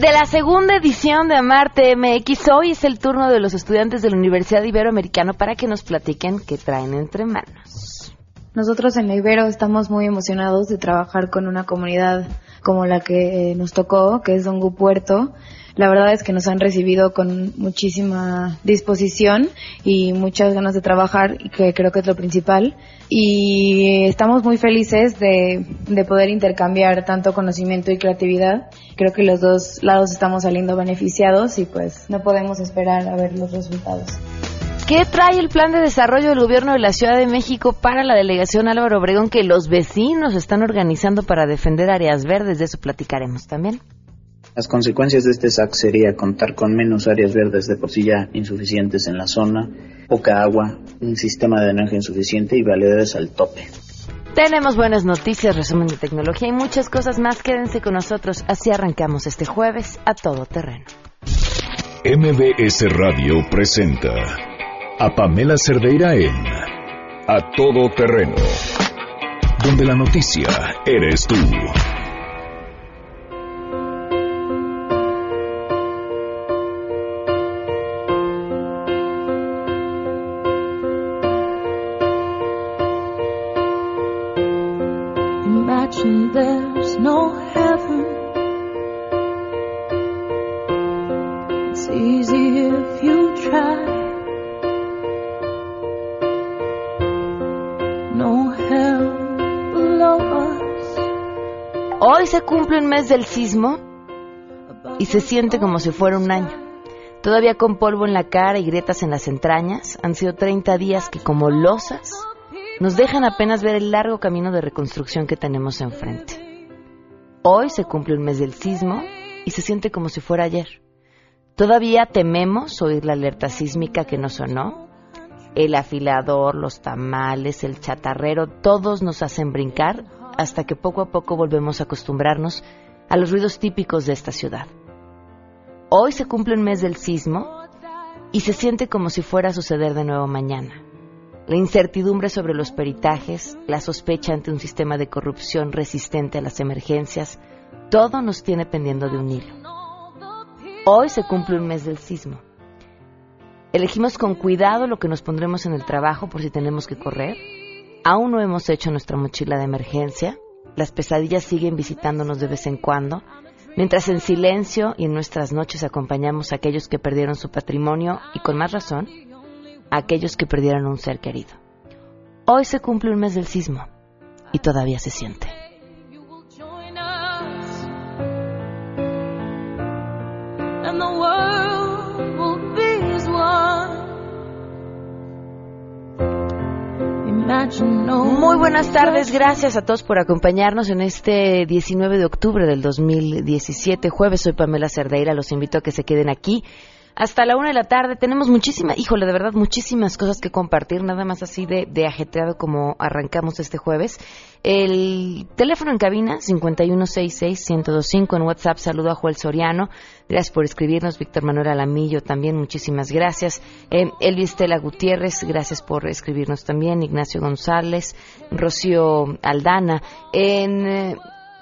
de la segunda edición de Amarte MX. Hoy es el turno de los estudiantes de la Universidad Iberoamericana para que nos platiquen qué traen entre manos. Nosotros en la Ibero estamos muy emocionados de trabajar con una comunidad como la que nos tocó, que es Dongu Puerto, la verdad es que nos han recibido con muchísima disposición y muchas ganas de trabajar, que creo que es lo principal. Y estamos muy felices de, de poder intercambiar tanto conocimiento y creatividad. Creo que los dos lados estamos saliendo beneficiados y pues no podemos esperar a ver los resultados. ¿Qué trae el plan de desarrollo del gobierno de la Ciudad de México para la delegación Álvaro Obregón que los vecinos están organizando para defender áreas verdes? De eso platicaremos también. Las consecuencias de este SAC sería contar con menos áreas verdes de por sí ya insuficientes en la zona, poca agua, un sistema de energía insuficiente y validades al tope. Tenemos buenas noticias, resumen de tecnología y muchas cosas más. Quédense con nosotros. Así arrancamos este jueves a todo terreno. MBS Radio presenta a Pamela Cerdeira en A Todo Terreno, donde la noticia eres tú. Mes del sismo y se siente como si fuera un año. Todavía con polvo en la cara y grietas en las entrañas, han sido 30 días que como losas nos dejan apenas ver el largo camino de reconstrucción que tenemos enfrente. Hoy se cumple un mes del sismo y se siente como si fuera ayer. Todavía tememos oír la alerta sísmica que nos sonó. El afilador, los tamales, el chatarrero, todos nos hacen brincar hasta que poco a poco volvemos a acostumbrarnos a los ruidos típicos de esta ciudad. Hoy se cumple un mes del sismo y se siente como si fuera a suceder de nuevo mañana. La incertidumbre sobre los peritajes, la sospecha ante un sistema de corrupción resistente a las emergencias, todo nos tiene pendiendo de un hilo. Hoy se cumple un mes del sismo. Elegimos con cuidado lo que nos pondremos en el trabajo por si tenemos que correr Aún no hemos hecho nuestra mochila de emergencia. Las pesadillas siguen visitándonos de vez en cuando, mientras en silencio y en nuestras noches acompañamos a aquellos que perdieron su patrimonio y con más razón, a aquellos que perdieron un ser querido. Hoy se cumple un mes del sismo y todavía se siente. Muy buenas tardes, gracias a todos por acompañarnos en este 19 de octubre del 2017, jueves. Soy Pamela Cerdeira, los invito a que se queden aquí hasta la una de la tarde. Tenemos muchísimas, híjole, de verdad, muchísimas cosas que compartir, nada más así de, de ajetreado como arrancamos este jueves. El teléfono en cabina, 5166-1025 en WhatsApp. Saludo a Joel Soriano. Gracias por escribirnos. Víctor Manuel Alamillo también, muchísimas gracias. Eh, Elvis Tela Gutiérrez, gracias por escribirnos también. Ignacio González, Rocío Aldana. En eh,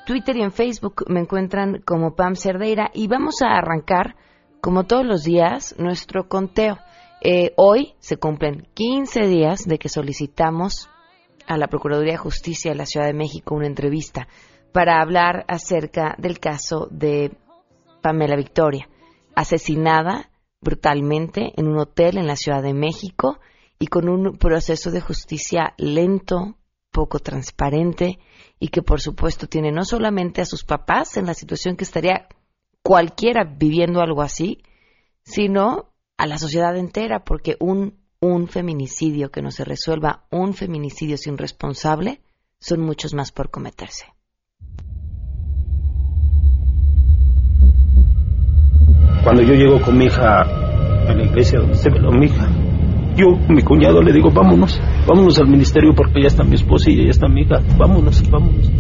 Twitter y en Facebook me encuentran como Pam Cerdeira y vamos a arrancar como todos los días, nuestro conteo. Eh, hoy se cumplen 15 días de que solicitamos a la Procuraduría de Justicia de la Ciudad de México una entrevista para hablar acerca del caso de Pamela Victoria, asesinada brutalmente en un hotel en la Ciudad de México y con un proceso de justicia lento, poco transparente y que por supuesto tiene no solamente a sus papás en la situación que estaría cualquiera viviendo algo así, sino a la sociedad entera, porque un, un feminicidio que no se resuelva, un feminicidio sin responsable, son muchos más por cometerse. Cuando yo llego con mi hija a la iglesia donde se veló mi hija, yo, mi cuñado, le digo, vámonos, vámonos al ministerio porque ya está mi esposa y ya está mi hija, vámonos, vámonos.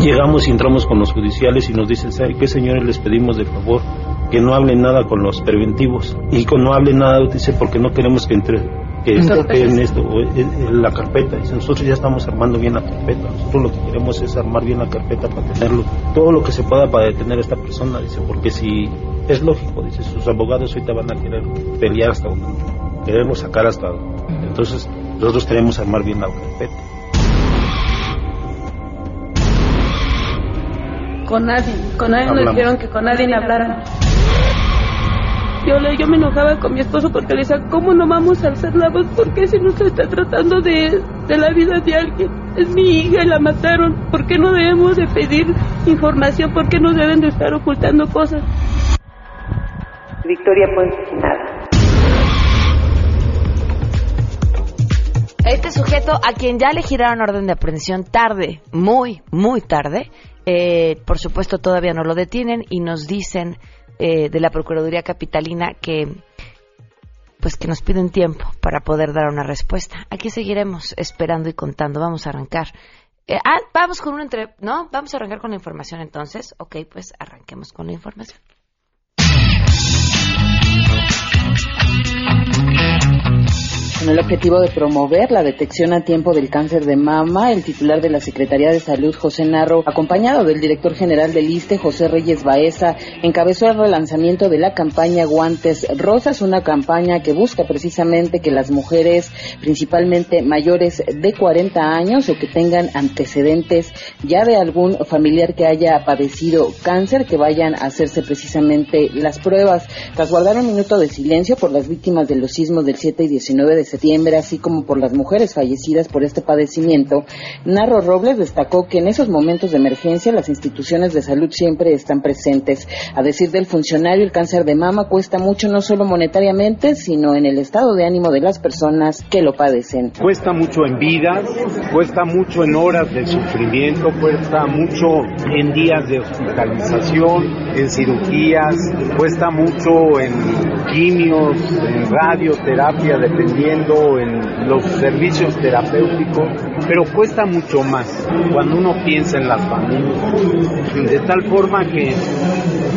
Llegamos y entramos con los judiciales y nos dicen, ¿sabe qué señores? Les pedimos de favor que no hablen nada con los preventivos y que no hablen nada, dice, porque no queremos que entre que en esto, en la carpeta. Dice, nosotros ya estamos armando bien la carpeta. Nosotros lo que queremos es armar bien la carpeta para tenerlo, todo lo que se pueda para detener a esta persona. Dice, porque si es lógico, dice, sus abogados ahorita van a querer pelear hasta donde, queremos sacar hasta Entonces, nosotros queremos armar bien la carpeta. Con nadie, con nadie nos dijeron que con nadie hablaran. Yo, le, yo me enojaba con mi esposo porque le decía, ¿cómo no vamos a alzar la voz? ¿Por qué si no se está tratando de, de la vida de alguien? Es mi hija y la mataron. ¿Por qué no debemos de pedir información? ¿Por qué no deben de estar ocultando cosas? Victoria Puente nada. Este sujeto a quien ya le giraron orden de aprehensión tarde, muy, muy tarde, eh, por supuesto todavía no lo detienen y nos dicen eh, de la Procuraduría Capitalina que pues que nos piden tiempo para poder dar una respuesta. Aquí seguiremos esperando y contando. Vamos a arrancar. Eh, ah, vamos con un entre... ¿No? Vamos a arrancar con la información entonces. Ok, pues arranquemos con la información. Con el objetivo de promover la detección a tiempo del cáncer de mama, el titular de la Secretaría de Salud, José Narro, acompañado del director general del ISTE, José Reyes Baeza, encabezó el relanzamiento de la campaña Guantes Rosas, una campaña que busca precisamente que las mujeres, principalmente mayores de 40 años o que tengan antecedentes ya de algún familiar que haya padecido cáncer, que vayan a hacerse precisamente las pruebas. Tras guardar un minuto de silencio por las víctimas de los sismos del 7 y 19 de septiembre, así como por las mujeres fallecidas por este padecimiento, Narro Robles destacó que en esos momentos de emergencia las instituciones de salud siempre están presentes. A decir del funcionario, el cáncer de mama cuesta mucho no solo monetariamente, sino en el estado de ánimo de las personas que lo padecen. Cuesta mucho en vidas, cuesta mucho en horas de sufrimiento, cuesta mucho en días de hospitalización, en cirugías, cuesta mucho en quimios, en radioterapia, dependiendo en los servicios terapéuticos, pero cuesta mucho más cuando uno piensa en las familias. De tal forma que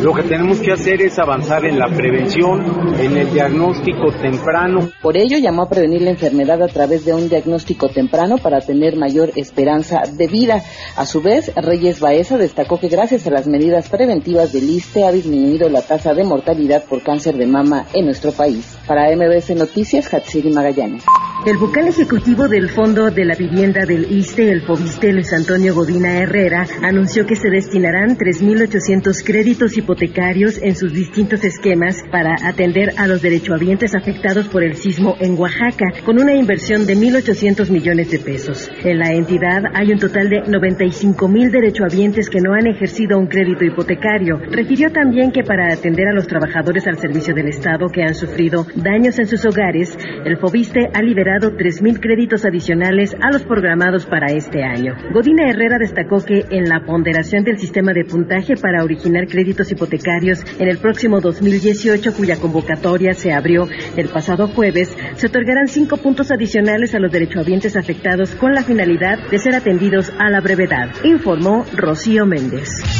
lo que tenemos que hacer es avanzar en la prevención, en el diagnóstico temprano. Por ello llamó a prevenir la enfermedad a través de un diagnóstico temprano para tener mayor esperanza de vida. A su vez, Reyes Baeza destacó que gracias a las medidas preventivas del ISTE ha disminuido la tasa de mortalidad por cáncer de mama en nuestro país. Para MBS Noticias, Hatsiri Magallanes. El vocal ejecutivo del Fondo de la Vivienda del ISTE, el FOBISTE, Luis Antonio Godina Herrera, anunció que se destinarán 3.800 créditos hipotecarios en sus distintos esquemas para atender a los derechohabientes afectados por el sismo en Oaxaca, con una inversión de 1.800 millones de pesos. En la entidad hay un total de 95.000 derechohabientes que no han ejercido un crédito hipotecario. Refirió también que para atender a los trabajadores al servicio del Estado que han sufrido daños en sus hogares, el FOBISTE ha liberado 3.000 créditos adicionales a los programados para este año. Godina Herrera destacó que en la ponderación del sistema de puntaje para originar créditos hipotecarios en el próximo 2018, cuya convocatoria se abrió el pasado jueves, se otorgarán cinco puntos adicionales a los derechohabientes afectados con la finalidad de ser atendidos a la brevedad, informó Rocío Méndez.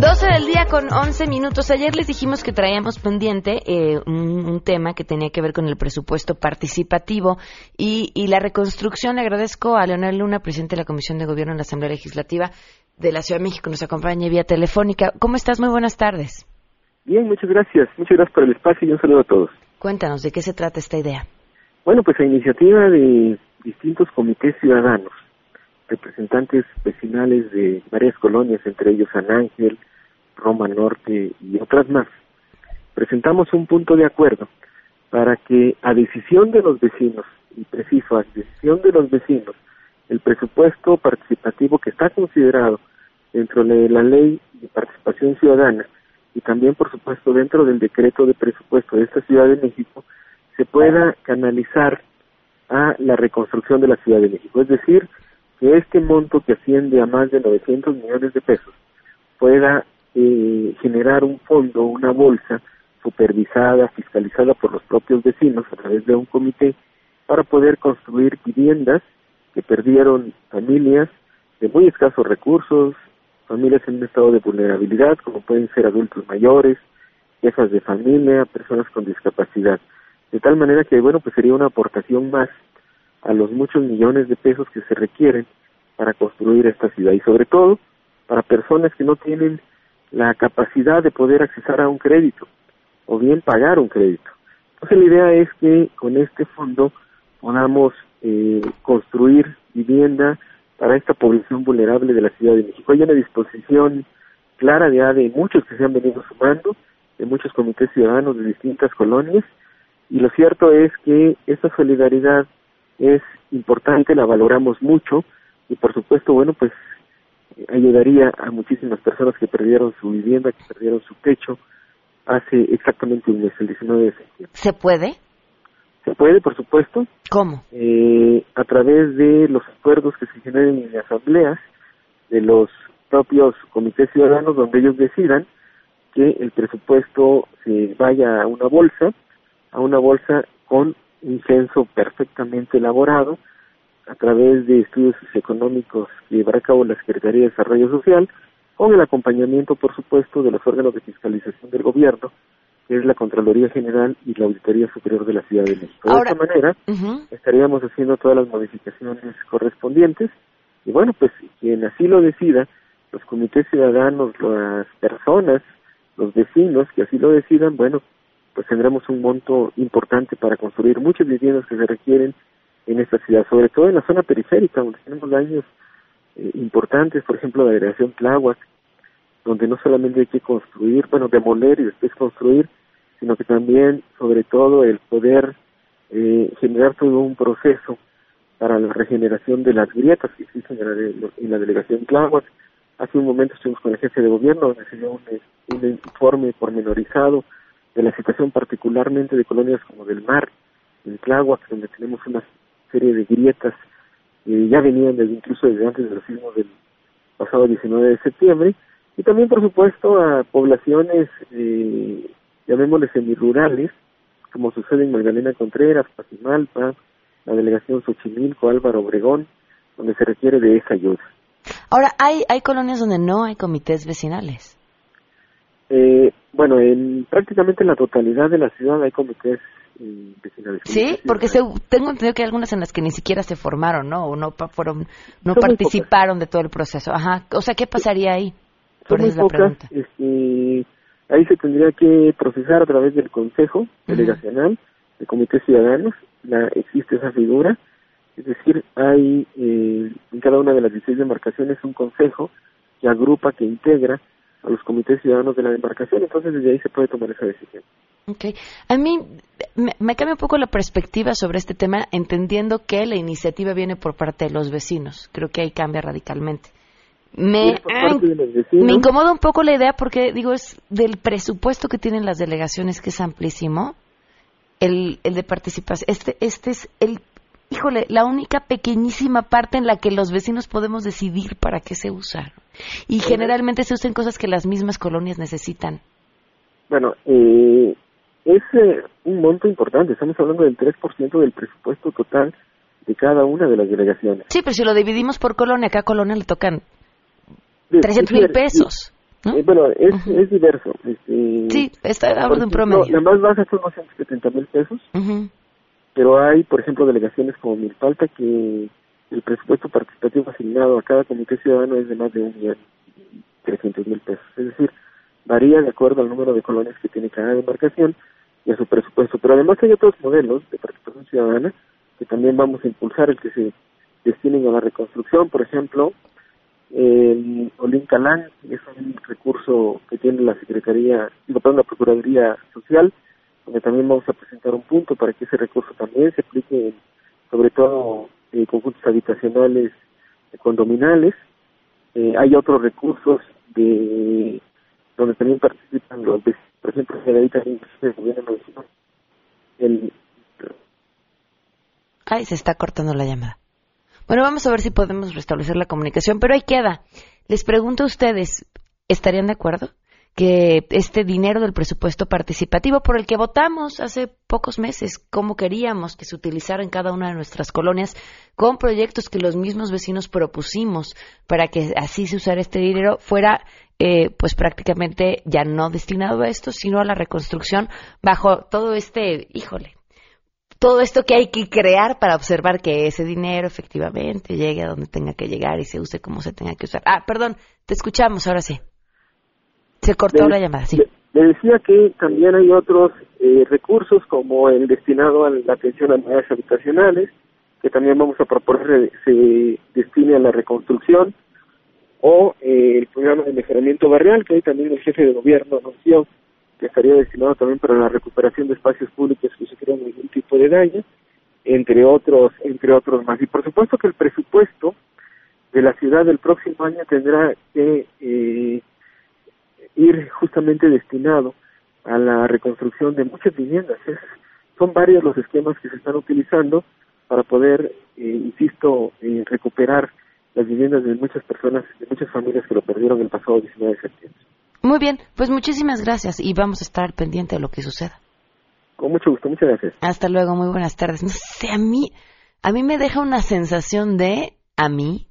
12 del día con 11 minutos. Ayer les dijimos que traíamos pendiente eh, un, tema que tenía que ver con el presupuesto participativo y, la reconstrucción. Le agradezco a Leonel Luna, presidente de la Comisión de Gobierno en la Asamblea Legislativa de la Ciudad de México. Nos acompaña vía telefónica. ¿Cómo estás? Muy buenas tardes. Bien, muchas gracias. Muchas gracias por el espacio y un saludo a todos. Cuéntanos, ¿de qué se trata esta idea? Bueno, pues a iniciativa de distintos comités ciudadanos, representantes vecinales de varias colonias, entre ellos San Ángel, Roma Norte y otras más, presentamos un punto de acuerdo para que a decisión de los vecinos, y preciso, a decisión de los vecinos, el presupuesto participativo que está considerado dentro de la ley de participación ciudadana y también, por supuesto, dentro del decreto de presupuesto de esta Ciudad de México, se pueda canalizar a la reconstrucción de la Ciudad de México. Es decir, que este monto que asciende a más de 900 millones de pesos pueda eh, generar un fondo, una bolsa supervisada, fiscalizada por los propios vecinos a través de un comité para poder construir viviendas que perdieron familias de muy escasos recursos, familias en un estado de vulnerabilidad, como pueden ser adultos mayores, jefas de familia, personas con discapacidad. De tal manera que, bueno, pues sería una aportación más a los muchos millones de pesos que se requieren para construir esta ciudad y sobre todo para personas que no tienen la capacidad de poder accesar a un crédito o bien pagar un crédito. Entonces la idea es que con este fondo podamos eh, construir vivienda para esta población vulnerable de la Ciudad de México. Hay una disposición clara ya de muchos que se han venido sumando, de muchos comités ciudadanos de distintas colonias, y lo cierto es que esta solidaridad es importante, la valoramos mucho, y por supuesto, bueno, pues ayudaría a muchísimas personas que perdieron su vivienda, que perdieron su techo hace exactamente un mes, el 19 de septiembre. ¿Se puede? Se puede, por supuesto. ¿Cómo? Eh, a través de los acuerdos que se generen en asambleas de los propios comités ciudadanos donde ellos decidan que el presupuesto se vaya a una bolsa, a una bolsa con un censo perfectamente elaborado a través de estudios económicos que llevará a cabo la Secretaría de Desarrollo Social, con el acompañamiento, por supuesto, de los órganos de fiscalización del gobierno, que es la Contraloría General y la Auditoría Superior de la Ciudad de México. de esta manera, estaríamos haciendo todas las modificaciones correspondientes y bueno, pues quien así lo decida, los comités ciudadanos, las personas, los vecinos que así lo decidan, bueno, pues tendremos un monto importante para construir muchas viviendas que se requieren en esta ciudad, sobre todo en la zona periférica, donde tenemos daños eh, importantes, por ejemplo, la delegación Tláhuac, donde no solamente hay que construir, bueno, demoler y después construir, sino que también, sobre todo, el poder eh, generar todo un proceso para la regeneración de las grietas que existen en la, en la delegación Tláhuac. Hace un momento estuvimos con la agencia de gobierno, donde se dio un, un informe pormenorizado de la situación particularmente de colonias como del mar, en Tláhuac, donde tenemos una serie de grietas que ya venían desde, incluso desde antes de los sismos del pasado 19 de septiembre, y también, por supuesto, a poblaciones, eh, llamémosles semirurales, como sucede en Magdalena Contreras, Patimalpa, la delegación Xochimilco, Álvaro Obregón, donde se requiere de esa ayuda. Ahora, ¿hay, hay colonias donde no hay comités vecinales? Eh, bueno, en prácticamente la totalidad de la ciudad hay comités Sí, porque tengo entendido que hay algunas en las que ni siquiera se formaron, ¿no? O no fueron, no participaron de todo el proceso. Ajá. O sea, ¿qué pasaría ahí? Por eso es la pregunta. Este, ahí se tendría que procesar a través del Consejo Delegacional de Comités Ciudadanos. La, existe esa figura. Es decir, hay eh, en cada una de las 16 demarcaciones un consejo que agrupa, que integra a los comités ciudadanos de la demarcación. Entonces, desde ahí se puede tomar esa decisión. Okay. A mí me, cambia un poco la perspectiva sobre este tema, entendiendo que la iniciativa viene por parte de los vecinos. Creo que ahí cambia radicalmente. Me, me incomoda un poco la idea porque, digo, es del presupuesto que tienen las delegaciones, que es amplísimo, el, el de participación. Este, este es el, híjole, la única pequeñísima parte en la que los vecinos podemos decidir para qué se usa. Y generalmente se usan cosas que las mismas colonias necesitan. Bueno, eh, es eh, un monto importante, estamos hablando del 3% del presupuesto total de cada una de las delegaciones. Sí, pero si lo dividimos por colonia, cada colonia le tocan 300 mil pesos. Eh, bueno, es, es diverso. Este, sí, está hablando de un promedio. la más baja son 270 mil pesos, pero hay, por ejemplo, delegaciones como Milpalta que el presupuesto participativo asignado a cada comité ciudadano es de más de un millón trescientos mil pesos. Es decir, varía de acuerdo al número de colonias que tiene cada demarcación y a su presupuesto. Pero además hay otros modelos de participación ciudadana que también vamos a impulsar, el que se destinen a la reconstrucción, por ejemplo, el Olin Calán es un recurso que tiene la Secretaría, perdón, la Procuraduría Social, donde también vamos a presentar un punto para que ese recurso también se aplique sobre todo en conjuntos habitacionales condominales. Eh, hay otros recursos de donde también participan los por ejemplo, se el Ay, se está cortando la llamada. Bueno, vamos a ver si podemos restablecer la comunicación, pero ahí queda. Les pregunto a ustedes, ¿estarían de acuerdo? Que este dinero del presupuesto participativo por el que votamos hace pocos meses, cómo queríamos que se utilizara en cada una de nuestras colonias, con proyectos que los mismos vecinos propusimos para que así se usara este dinero, fuera eh, pues prácticamente ya no destinado a esto, sino a la reconstrucción bajo todo este, híjole, todo esto que hay que crear para observar que ese dinero efectivamente llegue a donde tenga que llegar y se use como se tenga que usar. Ah, perdón, te escuchamos, ahora sí. Se cortó la llamada, sí. Le, decía que también hay otros eh, recursos como el destinado a la atención a unidades habitacionales, que también vamos a proponer se destine a la reconstrucción, o eh, el programa de mejoramiento barrial, que hoy también el jefe de gobierno anunció que estaría destinado también para la recuperación de espacios públicos que sufrieron algún tipo de daño, entre otros, entre otros más. Y por supuesto que el presupuesto de la ciudad del próximo año tendrá que eh, ir justamente destinado a la reconstrucción de muchas viviendas. son varios los esquemas que se están utilizando para poder, eh, insisto, eh, recuperar las viviendas de muchas personas, de muchas familias que lo perdieron el pasado 19 de septiembre. Muy bien, pues muchísimas gracias y vamos a estar pendiente de lo que suceda. Con mucho gusto, muchas gracias. Hasta luego, muy buenas tardes. No sé, a mí, a mí me deja una sensación de, a mí,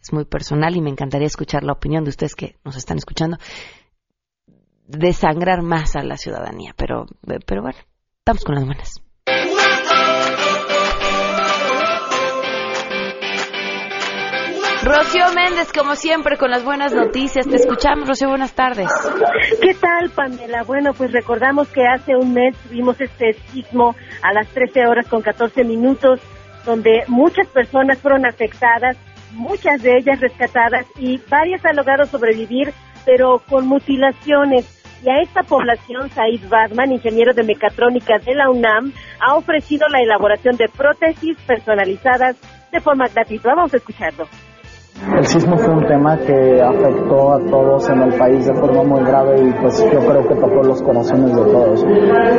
es muy personal y me encantaría escuchar la opinión de ustedes que nos están escuchando, desangrar más a la ciudadanía. Pero, pero bueno, estamos con las buenas. Rocío Méndez, como siempre, con las buenas noticias. Te escuchamos, Rocío, buenas tardes. ¿Qué tal, Pamela? Bueno, pues recordamos que hace un mes tuvimos este sismo a las 13 horas con 14 minutos, donde muchas personas fueron afectadas, muchas de ellas rescatadas y varias han logrado sobrevivir, pero con mutilaciones. Y a esta población, Said Batman, ingeniero de mecatrónica de la UNAM, ha ofrecido la elaboración de prótesis personalizadas de forma gratuita. Vamos a escucharlo. El sismo fue un tema que afectó a todos en el país de forma muy grave y pues yo creo que tocó los corazones de todos.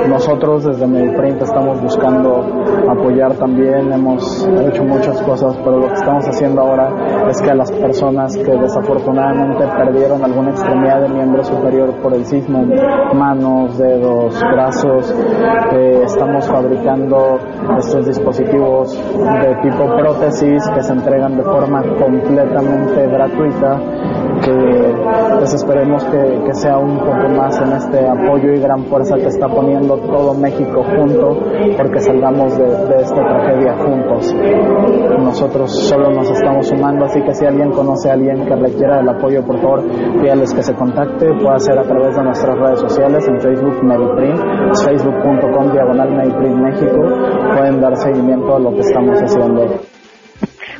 Nosotros desde Mediprint estamos buscando apoyar también, hemos hecho muchas cosas, pero lo que estamos haciendo ahora es que a las personas que desafortunadamente perdieron alguna extremidad de miembro superior por el sismo, manos, dedos, brazos, eh, estamos fabricando estos dispositivos de tipo prótesis que se entregan de forma completa completamente gratuita que pues esperemos que, que, sea un poco más en este apoyo y gran fuerza que está poniendo todo México junto porque salgamos de, de, esta tragedia juntos. Nosotros solo nos estamos sumando, así que si alguien conoce a alguien que requiera el apoyo, por favor, pídales que se contacte, puede ser a través de nuestras redes sociales, en Facebook Mediprint, facebook.com diagonal Mediprint México, pueden dar seguimiento a lo que estamos haciendo.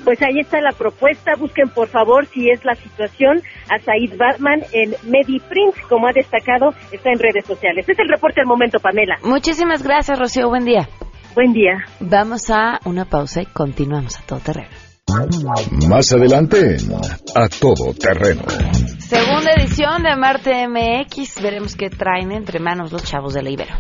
Pues ahí está la propuesta. Busquen, por favor, si es la situación, a Said Batman en MediPrint, como ha destacado, está en redes sociales. Este es el reporte al momento, Pamela. Muchísimas gracias, Rocío. Buen día. Buen día. Vamos a una pausa y continuamos a todo terreno. Más adelante, a todo terreno. Segunda edición de Marte MX. Veremos qué traen entre manos los chavos de la Ibero.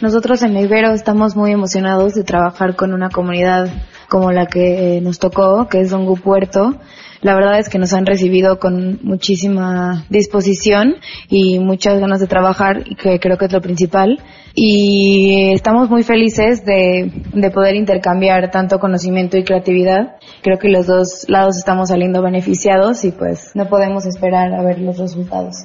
Nosotros en Ibero estamos muy emocionados de trabajar con una comunidad como la que nos tocó, que es Dongu Puerto. La verdad es que nos han recibido con muchísima disposición y muchas ganas de trabajar, que creo que es lo principal. Y estamos muy felices de poder intercambiar tanto conocimiento y creatividad. Creo que los dos lados estamos saliendo beneficiados y pues no podemos esperar a ver los resultados.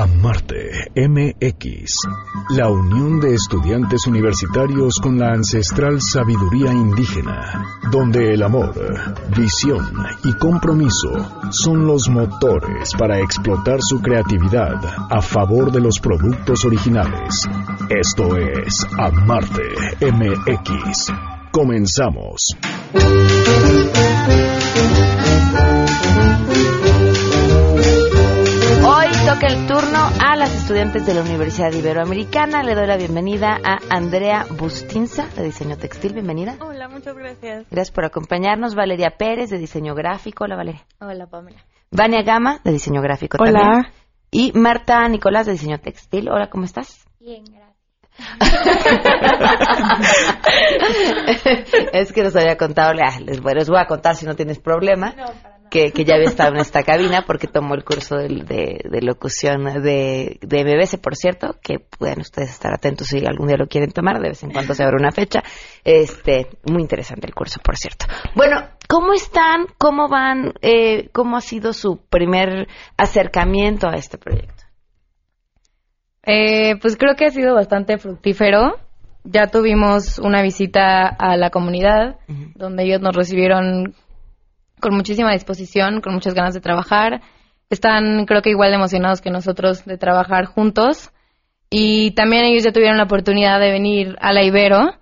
Amarte MX, la unión de estudiantes universitarios con la ancestral sabiduría indígena, donde el amor, visión y compromiso son los motores para explotar su creatividad a favor de los productos originales. Esto es Amarte MX. Comenzamos toca el turno a las estudiantes de la Universidad Iberoamericana. Le doy la bienvenida a Andrea Bustinza, de Diseño Textil. Bienvenida. Hola, muchas gracias. Gracias por acompañarnos. Valeria Pérez, de Diseño Gráfico. Hola, Valeria. Hola, Pamela. Vania Gama, de Diseño Gráfico Hola. también. Y Marta Nicolás, de Diseño Textil. Hola, ¿cómo estás? Bien, gracias. es que nos había contado, ah, les, bueno, les voy a contar si no tienes problema, que, que ya había estado en esta cabina porque tomó el curso de, de- de locución de, de BBC, por cierto, que pueden ustedes estar atentos si algún día lo quieren tomar, de vez en cuando se abre una fecha. Este, muy interesante el curso, por cierto. Bueno, ¿cómo están? ¿Cómo van? Eh, ¿Cómo ha sido su primer acercamiento a este proyecto? Eh, pues creo que ha sido bastante fructífero. Ya tuvimos una visita a la comunidad, donde ellos nos recibieron con muchísima disposición, con muchas ganas de trabajar. Están, creo que igual de emocionados que nosotros de trabajar juntos. Y también ellos ya tuvieron la oportunidad de venir a la Ibero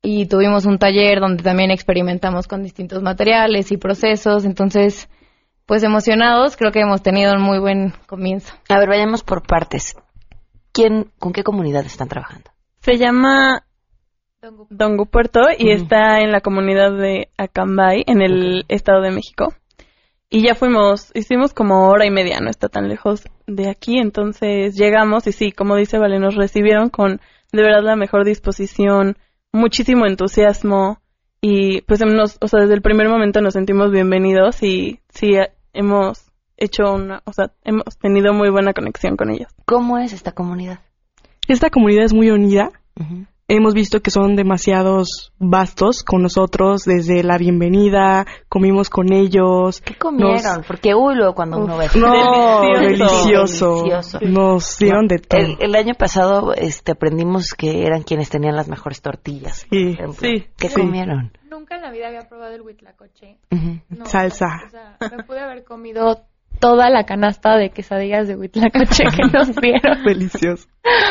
y tuvimos un taller donde también experimentamos con distintos materiales y procesos. Entonces, pues emocionados, creo que hemos tenido un muy buen comienzo. A ver, vayamos por partes. ¿Quién, ¿Con qué comunidad están trabajando? Se llama Dongu Puerto y está en la comunidad de Acambay, en el Estado de México. Y ya fuimos, hicimos como hora y media, no está tan lejos de aquí, entonces llegamos y sí, como dice Vale, nos recibieron con de verdad la mejor disposición, muchísimo entusiasmo y pues nos, o sea, desde el primer momento nos sentimos bienvenidos y sí, hemos hecho una, o sea, hemos tenido muy buena conexión con ellos. ¿Cómo es esta comunidad? Esta comunidad es muy unida. Hemos visto que son demasiados vastos con nosotros desde la bienvenida, comimos con ellos. ¿Qué comieron? Porque uy, luego cuando uno ve No, delicioso. Delicioso. Nos dieron de todo. El, el año pasado este, aprendimos que eran quienes tenían las mejores tortillas. Sí, por ejemplo. sí, ¿Qué sí. comieron? Nunca en la vida había probado el huitlacoche. Ujú. No, Salsa. O sea, me pude haber comido toda la canasta de quesadillas de huitlacoche que nos dieron. Delicioso.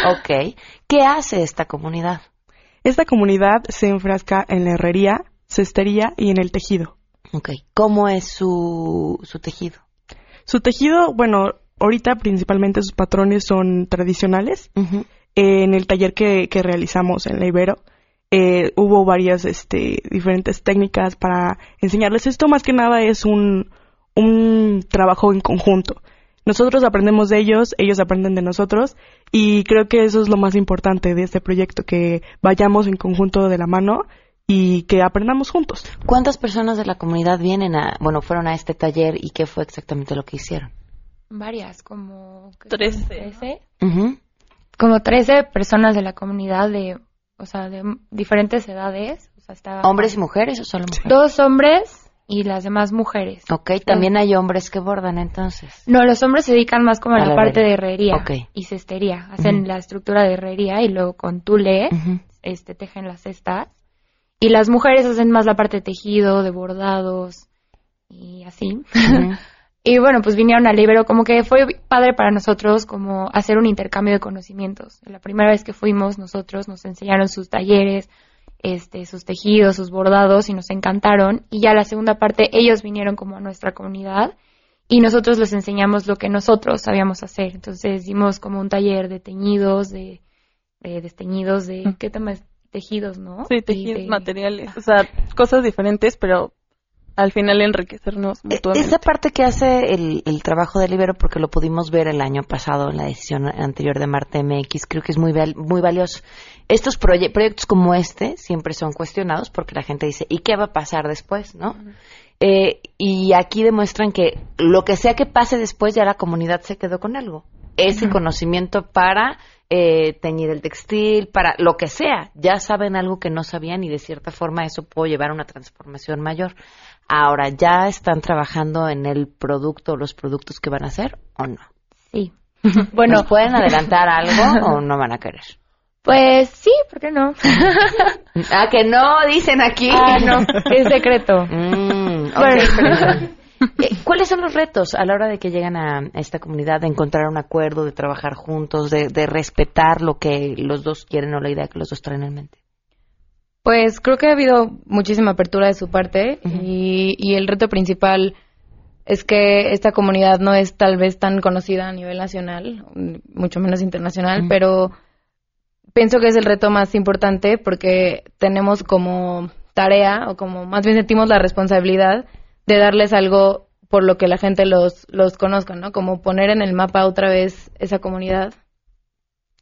Ok. ¿Qué hace esta comunidad? Esta comunidad se enfrasca en la herrería, cestería y en el tejido. Ok. ¿Cómo es su, su tejido? Su tejido, bueno, ahorita principalmente sus patrones son tradicionales. Eh, en el taller que, que realizamos en la Ibero, eh, hubo varias este, diferentes técnicas para enseñarles. Esto más que nada es un, un trabajo en conjunto. Nosotros aprendemos de ellos, ellos aprenden de nosotros y creo que eso es lo más importante de este proyecto, que vayamos en conjunto de la mano y que aprendamos juntos. ¿Cuántas personas de la comunidad vienen a, bueno, fueron a este taller y qué fue exactamente lo que hicieron? Varias, como... ¿qué? Trece, Trece. Ujú. Como 13 personas de la comunidad de, o sea, de diferentes edades. O sea, estaba ¿Hombres y mujeres o solo mujeres? Dos hombres y las demás mujeres. Ok, también hay hombres que bordan entonces. No, los hombres se dedican más como a, A la, la parte de herrería. y cestería. Hacen la estructura de herrería y luego con tule Ujú. este, tejen las cestas. Y las mujeres hacen más la parte de tejido, de bordados y así. Y bueno, pues vinieron al Ibero, como que fue padre para nosotros como hacer un intercambio de conocimientos. La primera vez que fuimos nosotros nos enseñaron sus talleres, este, sus tejidos, sus bordados y nos encantaron. Y ya la segunda parte ellos vinieron como a nuestra comunidad y nosotros les enseñamos lo que nosotros sabíamos hacer. Entonces dimos como un taller de teñidos, de, de desteñidos, de ¿qué temas? Tejidos, ¿no? Sí, tejidos, de- materiales, o sea, cosas diferentes, pero al final enriquecernos mutuamente. Esa parte que hace el, el trabajo del Ibero, porque lo pudimos ver el año pasado en la edición anterior de Marte MX, creo que es muy, muy valioso. Estos proye- proyectos como este siempre son cuestionados porque la gente dice, ¿y qué va a pasar después? ¿no? Eh, y aquí demuestran que lo que sea que pase después, ya la comunidad se quedó con algo. Ese conocimiento para eh, teñir el textil, para lo que sea. Ya saben algo que no sabían y de cierta forma eso puede llevar a una transformación mayor. Ahora, ¿ya están trabajando en el producto los productos que van a hacer o no? Sí. Bueno, ¿Nos pueden adelantar algo o no van a querer? Pues sí, ¿por qué no? ah, que no, dicen aquí. Ah, no, es secreto. Mm, Bueno. Eh, ¿Cuáles son los retos a la hora de que llegan a, a esta comunidad de encontrar un acuerdo, de trabajar juntos, de, de respetar lo que los dos quieren o la idea que los dos traen en mente? Pues creo que ha habido muchísima apertura de su parte y, y el reto principal es que esta comunidad no es tal vez tan conocida a nivel nacional, mucho menos internacional, pero pienso que es el reto más importante porque tenemos como tarea, o como más bien sentimos la responsabilidad de darles algo por lo que la gente los, los conozca, ¿no? Como poner en el mapa otra vez esa comunidad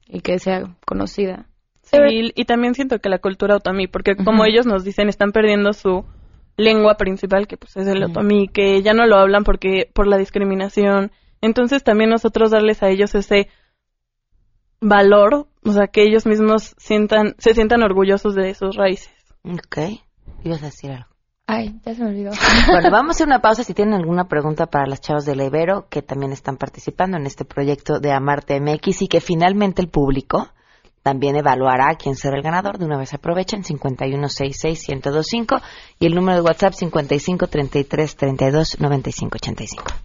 y que sea conocida. Sí, y, también siento que la cultura otomí, porque como ellos nos dicen, están perdiendo su lengua principal, que pues es el otomí, que ya no lo hablan porque por la discriminación. Entonces también nosotros darles a ellos ese valor, o sea, que ellos mismos sientan, se sientan orgullosos de sus raíces. Ok. Ibas a decir algo. Ay, ya se me olvidó. Bueno, vamos a hacer una pausa si tienen alguna pregunta para las chavas de la Ibero que también están participando en este proyecto de Amarte MX y que finalmente el público también evaluará quién será el ganador. De una vez aprovechen 5166-1025 y el número de WhatsApp 5533329585.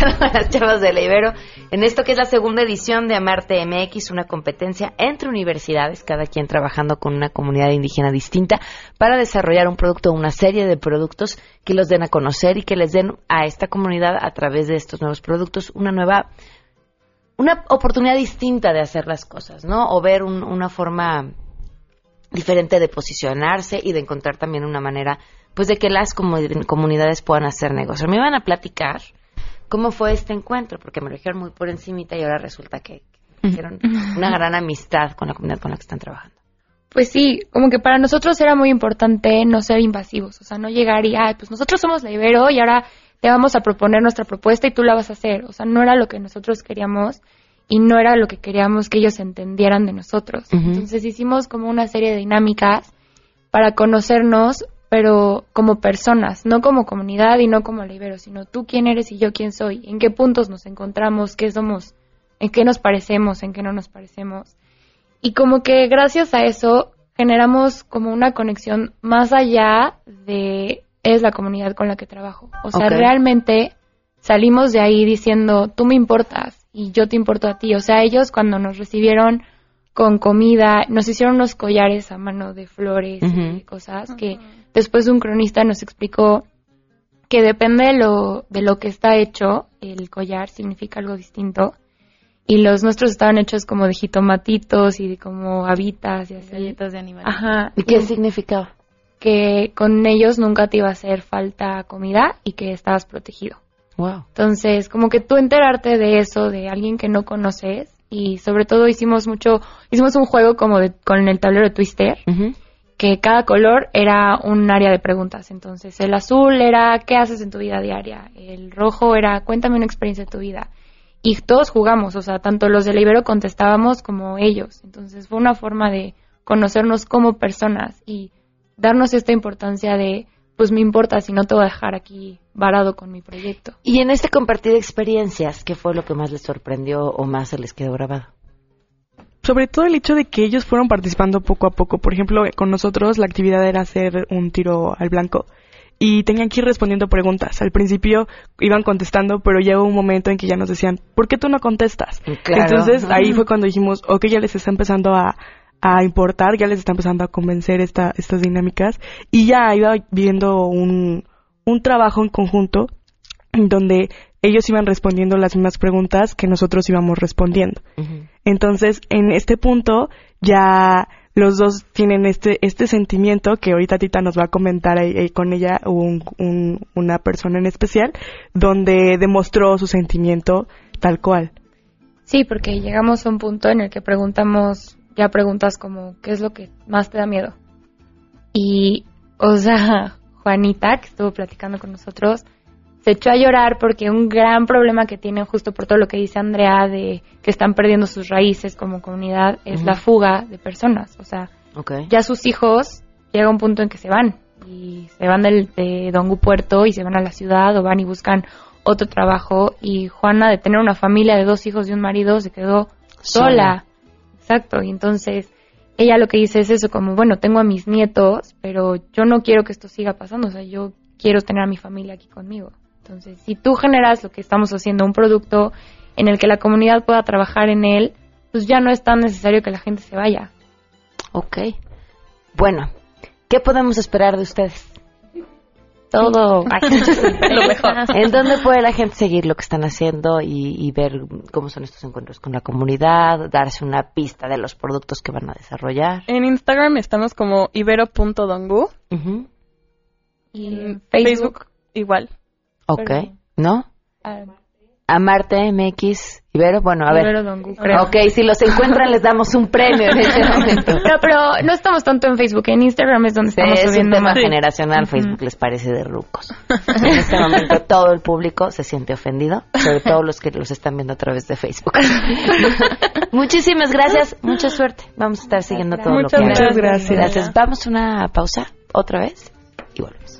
a las chavas de la Ibero en esto que es la segunda edición de Amarte MX, una competencia entre universidades, cada quien trabajando con una comunidad indígena distinta para desarrollar un producto, una serie de productos que los den a conocer y que les den a esta comunidad a través de estos nuevos productos una nueva una oportunidad distinta de hacer las cosas, ¿no? O ver una forma diferente de posicionarse y de encontrar también una manera pues de que las comunidades puedan hacer negocio. Me van a platicar ¿Cómo fue este encuentro? Porque me lo dijeron muy por encimita y ahora resulta que, hicieron una gran amistad con la comunidad con la que están trabajando. Pues sí, como que para nosotros era muy importante no ser invasivos, o sea, no llegar y, ay, pues nosotros somos la Ibero y ahora te vamos a proponer nuestra propuesta y tú la vas a hacer. O sea, no era lo que nosotros queríamos y no era lo que queríamos que ellos entendieran de nosotros. Entonces hicimos como una serie de dinámicas para conocernos pero como personas, no como comunidad y no como libero, sino tú quién eres y yo quién soy, en qué puntos nos encontramos, qué somos, en qué nos parecemos, en qué no nos parecemos. Y como que gracias a eso generamos como una conexión más allá de es la comunidad con la que trabajo. O sea, realmente salimos de ahí diciendo, tú me importas y yo te importo a ti. O sea, ellos cuando nos recibieron con comida, nos hicieron unos collares a mano de flores y cosas que Después un cronista nos explicó que depende de lo, de lo que está hecho, el collar significa algo distinto. Y los nuestros estaban hechos como de jitomatitos y de como habitas y así. Galletas de animales. Ajá. ¿Y qué significaba? Que con ellos nunca te iba a hacer falta comida y que estabas protegido. Wow. Entonces, como que tú enterarte de eso, de alguien que no conoces, y sobre todo hicimos mucho, hicimos un juego como de, con el tablero de Twister, que cada color era un área de preguntas. Entonces, el azul era ¿qué haces en tu vida diaria? El rojo era cuéntame una experiencia de tu vida. Y todos jugamos, o sea, tanto los del Ibero contestábamos como ellos. Entonces, fue una forma de conocernos como personas y darnos esta importancia de pues me importa si no te voy a dejar aquí varado con mi proyecto. Y en este compartir experiencias, ¿qué fue lo que más les sorprendió o más se les quedó grabado? Sobre todo el hecho de que ellos fueron participando poco a poco. Por ejemplo, con nosotros la actividad era hacer un tiro al blanco y tenían que ir respondiendo preguntas. Al principio iban contestando, pero llegó un momento en que ya nos decían, ¿por qué tú no contestas? Entonces ahí fue cuando dijimos, ok, ya les está empezando a, a importar, ya les está empezando a convencer esta, estas dinámicas y ya iba viendo un, un trabajo en conjunto donde ellos iban respondiendo las mismas preguntas que nosotros íbamos respondiendo. Entonces, en este punto ya los dos tienen este este sentimiento que ahorita Tita nos va a comentar ahí, con ella un, una persona en especial donde demostró su sentimiento tal cual. Sí, porque llegamos a un punto en el que preguntamos, ya preguntas como, ¿qué es lo que más te da miedo? Y, o sea, Juanita, que estuvo platicando con nosotros, se echó a llorar porque un gran problema que tienen justo por todo lo que dice Andrea de que están perdiendo sus raíces como comunidad es la fuga de personas. O sea, ya sus hijos llega un punto en que se van y se van del, de Dongu Puerto y se van a la ciudad o van y buscan otro trabajo y Juana de tener una familia de dos hijos y un marido se quedó sola. Exacto, y entonces ella lo que dice es eso, como, bueno, tengo a mis nietos, pero yo no quiero que esto siga pasando, o sea, yo quiero tener a mi familia aquí conmigo. Entonces, si tú generas lo que estamos haciendo, un producto en el que la comunidad pueda trabajar en él, pues ya no es tan necesario que la gente se vaya. Ok. Bueno, ¿qué podemos esperar de ustedes? Todo. lo mejor. ¿En dónde puede la gente seguir lo que están haciendo y, ver cómo son estos encuentros con la comunidad, darse una pista de los productos que van a desarrollar? En Instagram estamos como ibero.dongu. Y en Facebook igual. Ok, ¿no? Ah, Amarte MX Ibero, bueno, a ver. Ok, si los encuentran les damos un premio en este momento. No, pero no estamos tanto en Facebook, en Instagram es donde estamos es subiendo un tema generacional, Facebook les parece de rucos. En este momento todo el público se siente ofendido, sobre todo los que los están viendo a través de Facebook. Muchísimas gracias, mucha suerte. Vamos a estar siguiendo todo lo que Muchas gracias. Gracias. Vamos a una pausa otra vez y volvemos.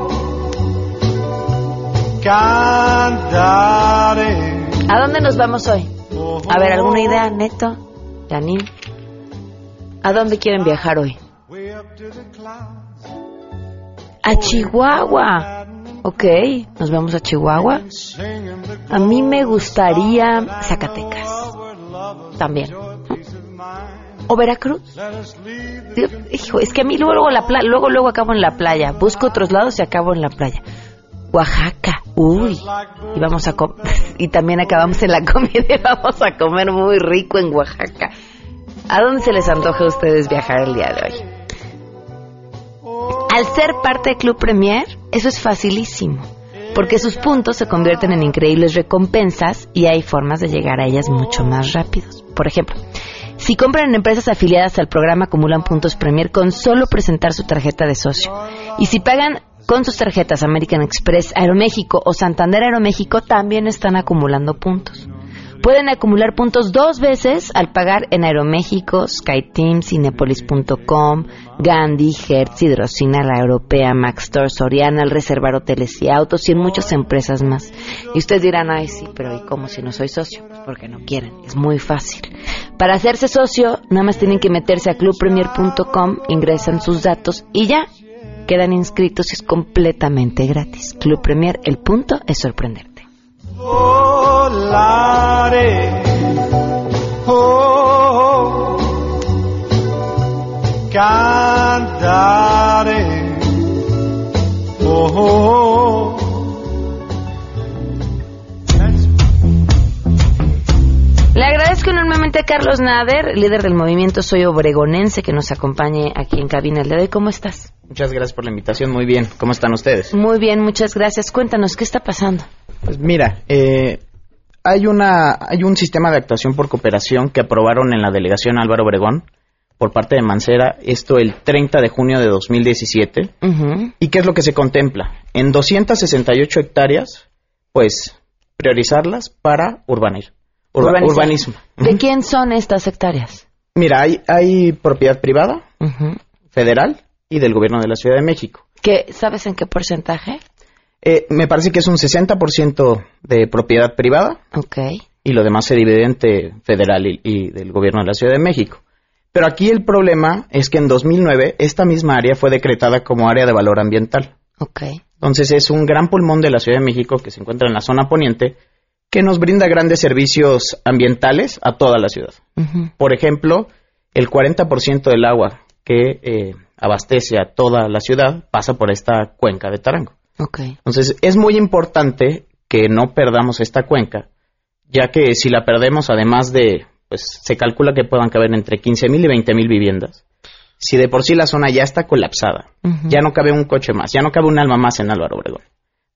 ¿A dónde nos vamos hoy? A ver, ¿alguna idea, Neto? Janine. ¿A dónde quieren viajar hoy? A Chihuahua. Ok, nos vamos a Chihuahua. A mí me gustaría Zacatecas. También. ¿O Veracruz? Hijo, es que a mí luego, luego, la luego, luego acabo en la playa. Busco otros lados y acabo en la playa. Oaxaca, uy, y vamos a y también acabamos en la comida y vamos a comer muy rico en Oaxaca. ¿A dónde se les antoja a ustedes viajar el día de hoy? Al ser parte del Club Premier, eso es facilísimo, porque sus puntos se convierten en increíbles recompensas y hay formas de llegar a ellas mucho más rápidos. Por ejemplo, si compran en empresas afiliadas al programa acumulan puntos Premier con solo presentar su tarjeta de socio. Y si pagan con sus tarjetas American Express, Aeroméxico o Santander Aeroméxico también están acumulando puntos. Pueden acumular puntos dos veces al pagar en Aeroméxico, SkyTeam, Cinepolis.com, Gandhi, Hertz, Hidrocina, La Europea, Max Store, Soriana, al reservar hoteles y autos y en muchas empresas más. Y ustedes dirán, ay sí, pero ¿y cómo si no soy socio? Pues porque no quieren, es muy fácil. Para hacerse socio, nada más tienen que meterse a clubpremier.com, ingresan sus datos y ya, quedan inscritos y es completamente gratis. Club Premier, el punto es sorprenderte. Le agradezco enormemente a Carlos Nader, líder del movimiento Soy Obregonense, que nos acompañe aquí en cabina el día de hoy. ¿Cómo estás? Muchas gracias por la invitación. Muy bien. ¿Cómo están ustedes? Muy bien, muchas gracias. Cuéntanos, ¿qué está pasando? Pues mira, eh, hay, una, hay un sistema de actuación por cooperación que aprobaron en la delegación Álvaro Obregón por parte de Mancera, esto el 30 de junio de 2017. ¿Y qué es lo que se contempla? En 268 hectáreas, pues priorizarlas para urbanir, urbanismo. ¿De quién son estas hectáreas? Mira, hay, hay propiedad privada, federal y del gobierno de la Ciudad de México. ¿Qué, ¿Sabes en qué porcentaje? Eh, me parece que es un 60% de propiedad privada. Ok. Y lo demás se divide entre federal y, del gobierno de la Ciudad de México. Pero aquí el problema es que en 2009 esta misma área fue decretada como área de valor ambiental. Ok. Entonces es un gran pulmón de la Ciudad de México que se encuentra en la zona poniente que nos brinda grandes servicios ambientales a toda la ciudad. Por ejemplo, el 40% del agua que eh, abastece a toda la ciudad pasa por esta cuenca de Tarango. Entonces, es muy importante que no perdamos esta cuenca, ya que si la perdemos, además de, pues se calcula que puedan caber entre 15.000 y 20.000 viviendas. Si de por sí la zona ya está colapsada, ya no cabe un coche más, ya no cabe un alma más en Álvaro Obregón.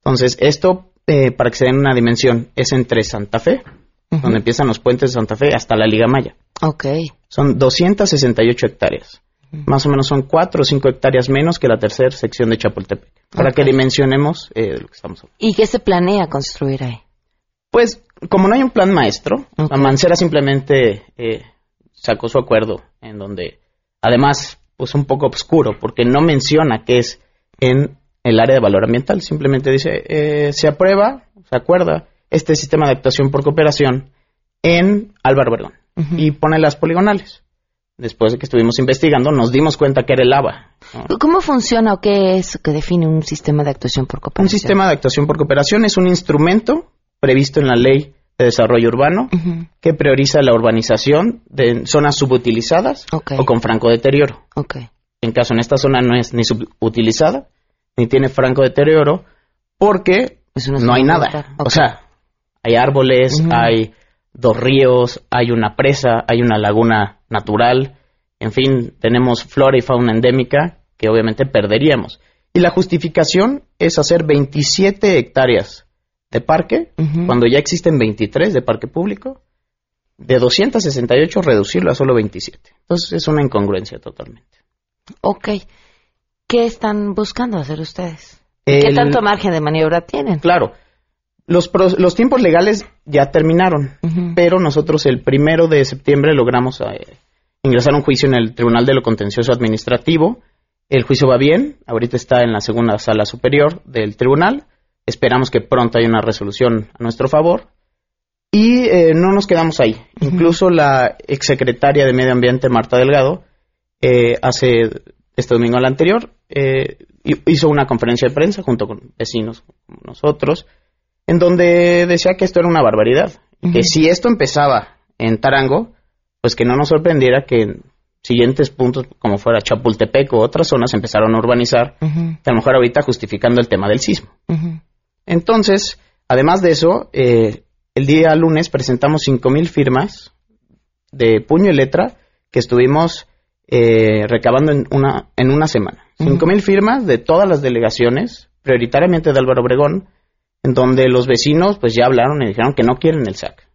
Entonces, esto, eh, para que se den una dimensión, es entre Santa Fe, donde empiezan los puentes de Santa Fe, hasta la Liga Maya. Ok. Son 268 hectáreas más o menos son 4 o 5 hectáreas menos que la tercera sección de Chapultepec, para que dimensionemos eh, lo que estamos hablando. ¿Y qué se planea construir ahí? Pues, como no hay un plan maestro, la Mancera simplemente eh, sacó su acuerdo, en donde, además, pues un poco oscuro, porque no menciona que es en el área de valor ambiental, simplemente dice, eh, se aprueba, se acuerda, este sistema de actuación por cooperación en Álvaro Obregón, y pone las poligonales después de que estuvimos investigando, nos dimos cuenta que era el ABA. ¿Cómo funciona o qué es que define un sistema de actuación por cooperación? Un sistema de actuación por cooperación es un instrumento previsto en la Ley de Desarrollo Urbano que prioriza la urbanización de zonas subutilizadas o con franco deterioro. En caso en esta zona no es ni subutilizada ni tiene franco deterioro porque no hay nada. O sea, hay árboles, hay dos ríos, hay una presa, hay una laguna natural, en fin, tenemos flora y fauna endémica que obviamente perderíamos. Y la justificación es hacer 27 hectáreas de parque, cuando ya existen 23 de parque público, de 268 reducirlo a solo 27. Entonces es una incongruencia totalmente. Ok. ¿Qué están buscando hacer ustedes? ¿Qué tanto margen de maniobra tienen? Claro. Los, los tiempos legales ya terminaron, pero nosotros el primero de septiembre logramos eh, ingresar un juicio en el Tribunal de lo Contencioso Administrativo. El juicio va bien, ahorita está en la segunda sala superior del tribunal. Esperamos que pronto haya una resolución a nuestro favor. Y eh, no nos quedamos ahí. Incluso la exsecretaria de Medio Ambiente, Marta Delgado, eh, hace este domingo al anterior, hizo una conferencia de prensa junto con vecinos como nosotros, en donde decía que esto era una barbaridad, que si esto empezaba en Tarango, pues que no nos sorprendiera que en siguientes puntos, como fuera Chapultepec o otras zonas, empezaron a urbanizar, que a lo mejor ahorita justificando el tema del sismo. Entonces, además de eso, eh, el día lunes presentamos 5.000 firmas de puño y letra que estuvimos eh, recabando en una, en una semana. 5.000 firmas de todas las delegaciones, prioritariamente de Álvaro Obregón, en donde los vecinos pues ya hablaron y dijeron que no quieren el SAC.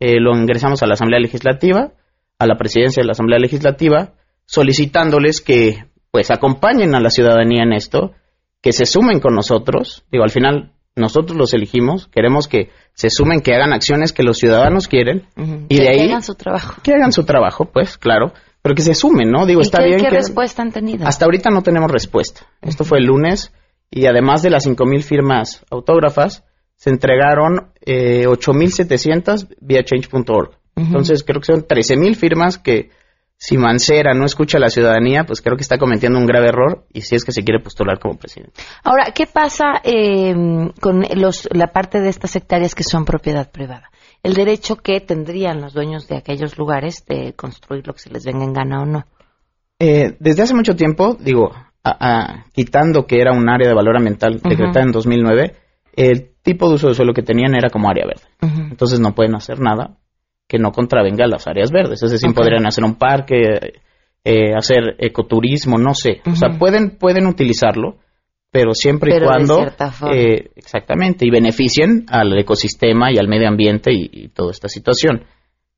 Eh, lo ingresamos a la Asamblea Legislativa, a la presidencia de la Asamblea Legislativa, solicitándoles que pues acompañen a la ciudadanía en esto, que se sumen con nosotros. Digo, al final nosotros los elegimos, queremos que se sumen, que hagan acciones que los ciudadanos quieren y de ahí que hagan su trabajo. Que hagan su trabajo, pues, claro, pero que se sumen, ¿no? Digo, está bien ¿Qué respuesta han tenido? Hasta ahorita no tenemos respuesta. Esto fue el lunes y además de las 5.000 firmas autógrafas, se entregaron eh, 8.700 vía change.org. Entonces creo que son 13.000 firmas que si Mancera no escucha a la ciudadanía, pues creo que está cometiendo un grave error y si es que se quiere postular como presidente. Ahora, ¿qué pasa eh, con los, la parte de estas hectáreas que son propiedad privada? El derecho que tendrían los dueños de aquellos lugares de construir lo que se les venga en gana o no. Eh, desde hace mucho tiempo, digo, quitando que era un área de valor ambiental decretada en 2009, el tipo de uso de suelo que tenían era como área verde. Entonces no pueden hacer nada que no contravenga las áreas verdes. Es decir, podrían hacer un parque, eh, hacer ecoturismo, no sé. O sea, pueden, pueden utilizarlo, pero siempre y cuando... Eh, exactamente, y beneficien al ecosistema y al medio ambiente y, toda esta situación.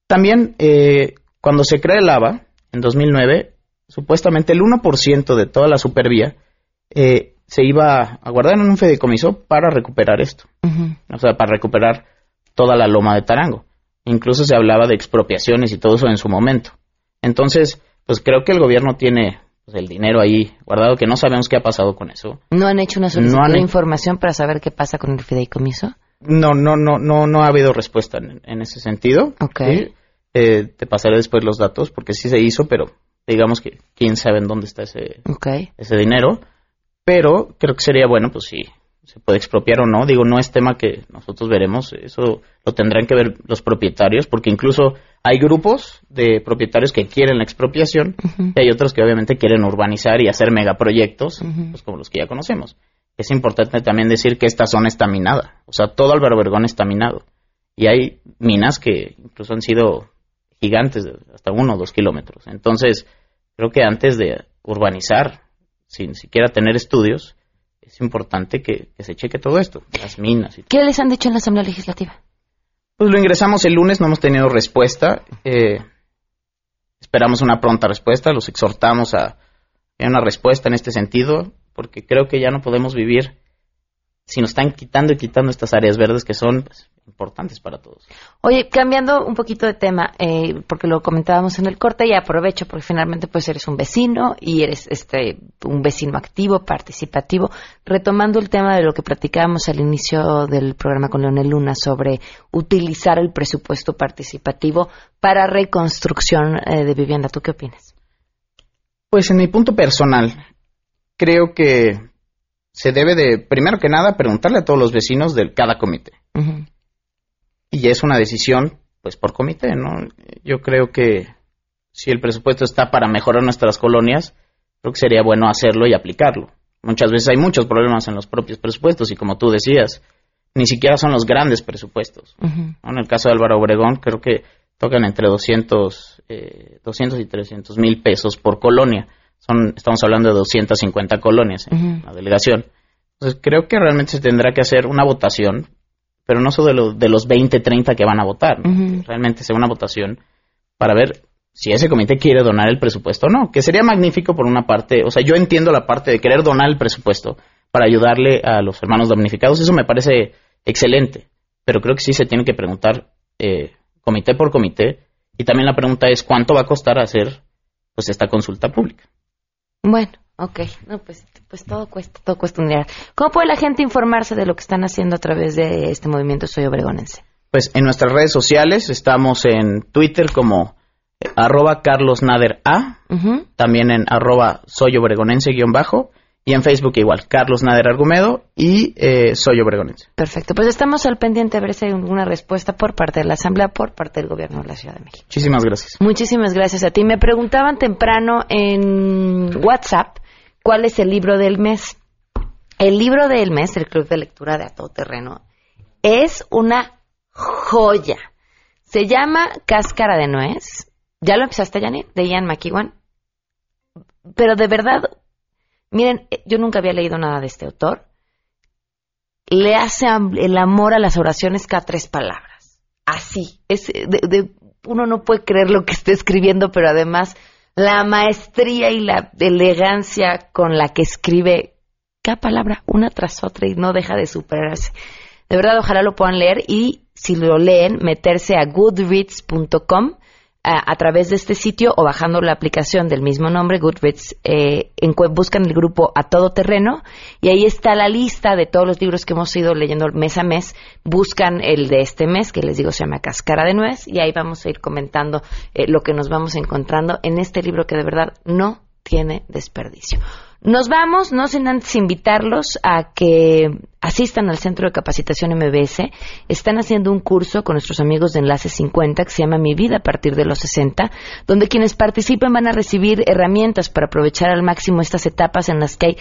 También, eh, cuando se crea el AVA, en 2009, supuestamente el 1% de toda la supervía eh, se iba a guardar en un fideicomiso para recuperar esto. O sea, para recuperar toda la loma de Tarango. Incluso se hablaba de expropiaciones y todo eso en su momento. Entonces, pues creo que el gobierno tiene pues, el dinero ahí guardado que no sabemos qué ha pasado con eso. ¿No han hecho una solicitud de información para saber qué pasa con el fideicomiso? No, no, no, no, no ha habido respuesta en, ese sentido. Ok. Eh, te pasaré después los datos porque sí se hizo, pero digamos que quién sabe en dónde está ese, ese dinero. Pero creo que sería bueno, pues sí, se puede expropiar o no. Digo, no es tema que nosotros veremos, eso lo tendrán que ver los propietarios, porque incluso hay grupos de propietarios que quieren la expropiación y hay otros que obviamente quieren urbanizar y hacer megaproyectos, pues como los que ya conocemos. Es importante también decir que esta zona está minada, o sea, todo Álvaro Obregón está minado. Y hay minas que incluso han sido gigantes, de hasta uno o dos kilómetros. Entonces, creo que antes de urbanizar, sin siquiera tener estudios, es importante que, se cheque todo esto, las minas. Y ¿Qué les han dicho en la Asamblea Legislativa? Pues lo ingresamos el lunes, no hemos tenido respuesta. Eh, esperamos una pronta respuesta, los exhortamos a, a una respuesta en este sentido, porque creo que ya no podemos vivir si nos están quitando y quitando estas áreas verdes que son pues, importantes para todos. Oye, cambiando un poquito de tema, eh, porque lo comentábamos en el corte y aprovecho porque finalmente pues eres un vecino y eres este un vecino activo, participativo, retomando el tema de lo que platicábamos al inicio del programa con Leonel Luna sobre utilizar el presupuesto participativo para reconstrucción eh, de vivienda. ¿Tú qué opinas? Pues en mi punto personal, creo que se debe de, primero que nada, preguntarle a todos los vecinos de cada comité y es una decisión pues por comité, ¿no? Yo creo que si el presupuesto está para mejorar nuestras colonias, creo que sería bueno hacerlo y aplicarlo. Muchas veces hay muchos problemas en los propios presupuestos y como tú decías, ni siquiera son los grandes presupuestos. En el caso de Álvaro Obregón, creo que tocan entre 200, eh, 200 y 300 mil pesos por colonia. Son, estamos hablando de 250 colonias en la delegación. Entonces creo que realmente se tendrá que hacer una votación pero no solo de, los 20, 30 que van a votar. Realmente sea una votación para ver si ese comité quiere donar el presupuesto o no, que sería magnífico por una parte, o sea, yo entiendo la parte de querer donar el presupuesto para ayudarle a los hermanos damnificados, eso me parece excelente, pero creo que sí se tiene que preguntar eh, comité por comité y también la pregunta es cuánto va a costar hacer pues esta consulta pública. Bueno, Ok, no, pues, pues todo cuesta, todo cuesta un dinero. ¿Cómo puede la gente informarse de lo que están haciendo a través de este movimiento Soy Obregonense? Pues en nuestras redes sociales estamos en Twitter como eh, arroba carlosnader A, también en arroba soy obregonense guion bajo, y en Facebook igual, Carlos Nader Argumedo y eh, Soy Obregonense. Perfecto, pues estamos al pendiente a ver si hay alguna respuesta por parte de la Asamblea, por parte del Gobierno de la Ciudad de México. Muchísimas gracias. Muchísimas gracias a ti. Me preguntaban temprano en WhatsApp ¿Cuál es el libro del mes? El libro del mes, el Club de Lectura de A Todo Terreno, es una joya. Se llama Cáscara de Nuez. ¿Ya lo empezaste, Janine? De Ian McEwan. Pero de verdad, miren, yo nunca había leído nada de este autor. Le hace el amor a las oraciones cada tres palabras. Así. Es uno no puede creer lo que está escribiendo, pero además la maestría y la elegancia con la que escribe cada palabra una tras otra y no deja de superarse. De verdad, ojalá lo puedan leer y si lo leen, meterse a goodreads.com a, través de este sitio o bajando la aplicación del mismo nombre, Goodreads, eh, buscan el grupo A Todo Terreno y ahí está la lista de todos los libros que hemos ido leyendo mes a mes. Buscan el de este mes, que les digo se llama Cascara de Nuez, y ahí vamos a ir comentando eh, lo que nos vamos encontrando en este libro que de verdad no tiene desperdicio. Nos vamos, no sin antes invitarlos a que asistan al Centro de Capacitación MBS. Están haciendo un curso con nuestros amigos de Enlace 50 que se llama Mi Vida a partir de los 60, donde quienes participen van a recibir herramientas para aprovechar al máximo estas etapas en las que hay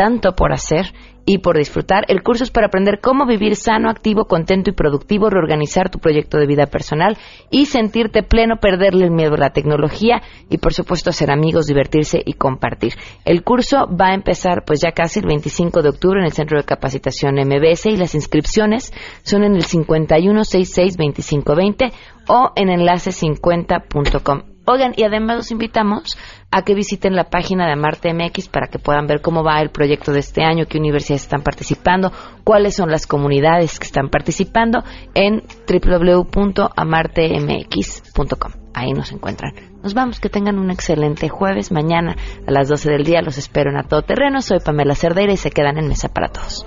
tanto por hacer y por disfrutar. El curso es para aprender cómo vivir sano, activo, contento y productivo, reorganizar tu proyecto de vida personal y sentirte pleno, perderle el miedo a la tecnología y por supuesto hacer amigos, divertirse y compartir. El curso va a empezar pues ya casi el 25 de octubre en el Centro de Capacitación MBS y las inscripciones son en el 51662520 o en enlace50.com. Oigan, y además los invitamos a que visiten la página de Amarte MX para que puedan ver cómo va el proyecto de este año, qué universidades están participando, cuáles son las comunidades que están participando en www.amartemx.com. Ahí nos encuentran. Nos vamos, que tengan un excelente jueves. Mañana a las 12 del día los espero en A Todo Terreno. Soy Pamela Cerdeira y se quedan en Mesa para Todos.